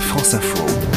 France Info.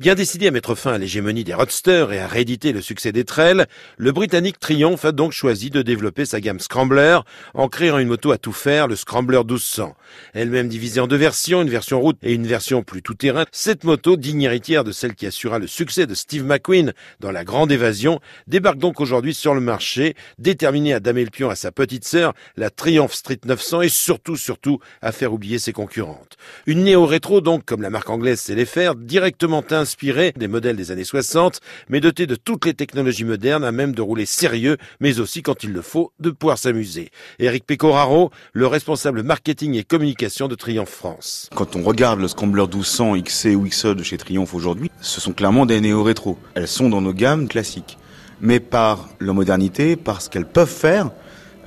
Bien décidé à mettre fin à l'hégémonie des roadsters et à rééditer le succès des trails, le Britannique Triumph a donc choisi de développer sa gamme Scrambler en créant une moto à tout faire, le Scrambler 1200. Elle-même divisée en deux versions, une version route et une version plus tout-terrain, cette moto, digne héritière de celle qui assura le succès de Steve McQueen dans La Grande Évasion, débarque donc aujourd'hui sur le marché, déterminée à damer le pion à sa petite sœur, la Triumph Street 900 et surtout, surtout, à faire oublier ses concurrentes. Une néo-rétro donc, comme la marque anglaise sait les faire, directement inspiré des modèles des années 60, mais doté de toutes les technologies modernes à même de rouler sérieux, mais aussi quand il le faut, de pouvoir s'amuser. Eric Pecoraro, le responsable marketing et communication de Triumph France. Quand on regarde le Scrambler 1200 XC ou XE de chez Triumph aujourd'hui, ce sont clairement des néo-rétro. Elles sont dans nos gammes classiques. Mais par leur modernité, par ce qu'elles peuvent faire,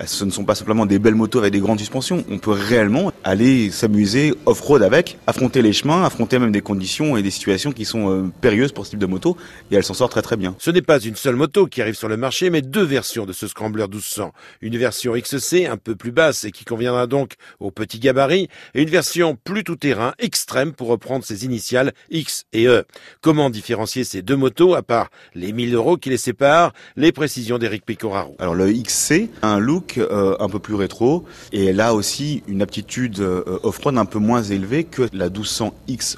ce ne sont pas simplement des belles motos avec des grandes suspensions. On peut réellement aller s'amuser off-road avec, affronter les chemins, affronter même des conditions et des situations qui sont euh, périlleuses pour ce type de moto. Et elle s'en sort très très bien. Ce n'est pas une seule moto qui arrive sur le marché, mais deux versions de ce Scrambler 1200. Une version XC un peu plus basse et qui conviendra donc au petit gabarit, et une version plus tout-terrain extrême pour reprendre ses initiales X et E. Comment différencier ces deux motos à part les 1000 euros qui les séparent Les précisions d'Eric Pecoraro. Alors le XC a un look euh, un peu plus rétro et elle a aussi une aptitude euh, off-road un peu moins élevée que la 1200 XE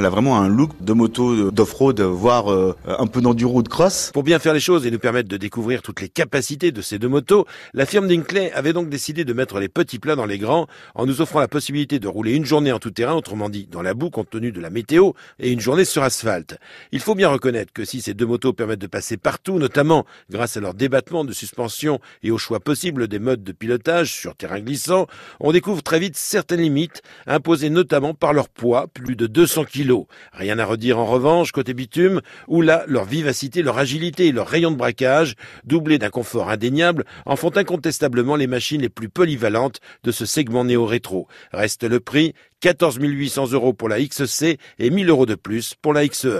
elle a vraiment un look de moto d'off-road, voire euh, un peu d'enduro de cross. Pour bien faire les choses et nous permettre de découvrir toutes les capacités de ces deux motos, la firme Dinkley avait donc décidé de mettre les petits plats dans les grands en nous offrant la possibilité de rouler une journée en tout terrain, autrement dit dans la boue compte tenu de la météo, et une journée sur asphalte. Il faut bien reconnaître que si ces deux motos permettent de passer partout, notamment grâce à leur débattement de suspension et au choix possible des modes de pilotage sur terrain glissant, on découvre très vite certaines limites, imposées notamment par leur poids, plus de 200 kg Rien à redire en revanche côté bitume, où là, leur vivacité, leur agilité et leur rayon de braquage, doublés d'un confort indéniable, en font incontestablement les machines les plus polyvalentes de ce segment néo-rétro. Reste le prix, 14 800 euros pour la XC et 1000 euros de plus pour la XE.